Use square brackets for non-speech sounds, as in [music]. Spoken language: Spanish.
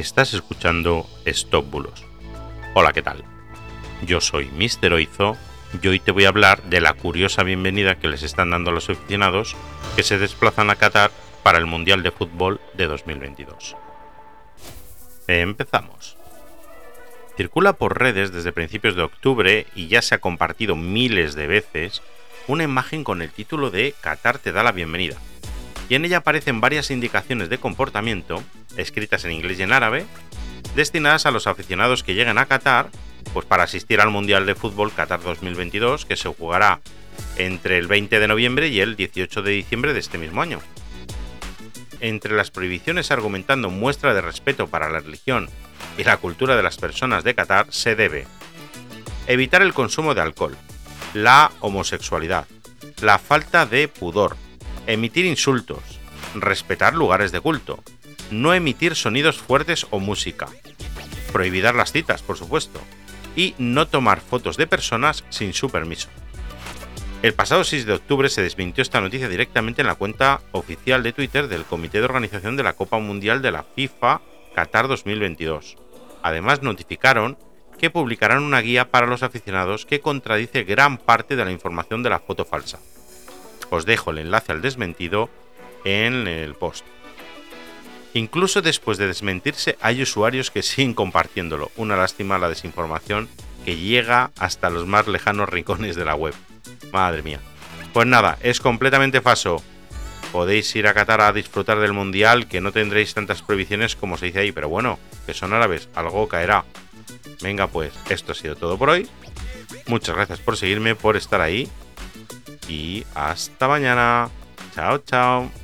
Estás escuchando Stop Bulos. Hola, ¿qué tal? Yo soy Mr. Oizo y hoy te voy a hablar de la curiosa bienvenida que les están dando a los aficionados que se desplazan a Qatar para el Mundial de Fútbol de 2022. Empezamos. Circula por redes desde principios de octubre y ya se ha compartido miles de veces una imagen con el título de Qatar te da la bienvenida. Y en ella aparecen varias indicaciones de comportamiento, escritas en inglés y en árabe, destinadas a los aficionados que lleguen a Qatar pues para asistir al Mundial de Fútbol Qatar 2022 que se jugará entre el 20 de noviembre y el 18 de diciembre de este mismo año. Entre las prohibiciones argumentando muestra de respeto para la religión y la cultura de las personas de Qatar se debe evitar el consumo de alcohol, la homosexualidad, la falta de pudor, emitir insultos, respetar lugares de culto, no emitir sonidos fuertes o música, prohibir las citas, por supuesto, y no tomar fotos de personas sin su permiso. El pasado 6 de octubre se desmintió esta noticia directamente en la cuenta oficial de Twitter del Comité de Organización de la Copa Mundial de la FIFA Qatar 2022. Además notificaron que publicarán una guía para los aficionados que contradice gran parte de la información de la foto falsa. Os dejo el enlace al desmentido en el post. Incluso después de desmentirse hay usuarios que [laughs] siguen compartiéndolo. Una lástima la desinformación que llega hasta los más lejanos rincones de la web. Madre mía. Pues nada, es completamente falso. Podéis ir a Qatar a disfrutar del mundial, que no tendréis tantas prohibiciones como se dice ahí, pero bueno, que son árabes, algo caerá. Venga pues, esto ha sido todo por hoy. Muchas gracias por seguirme, por estar ahí. Y hasta mañana. Chao, chao.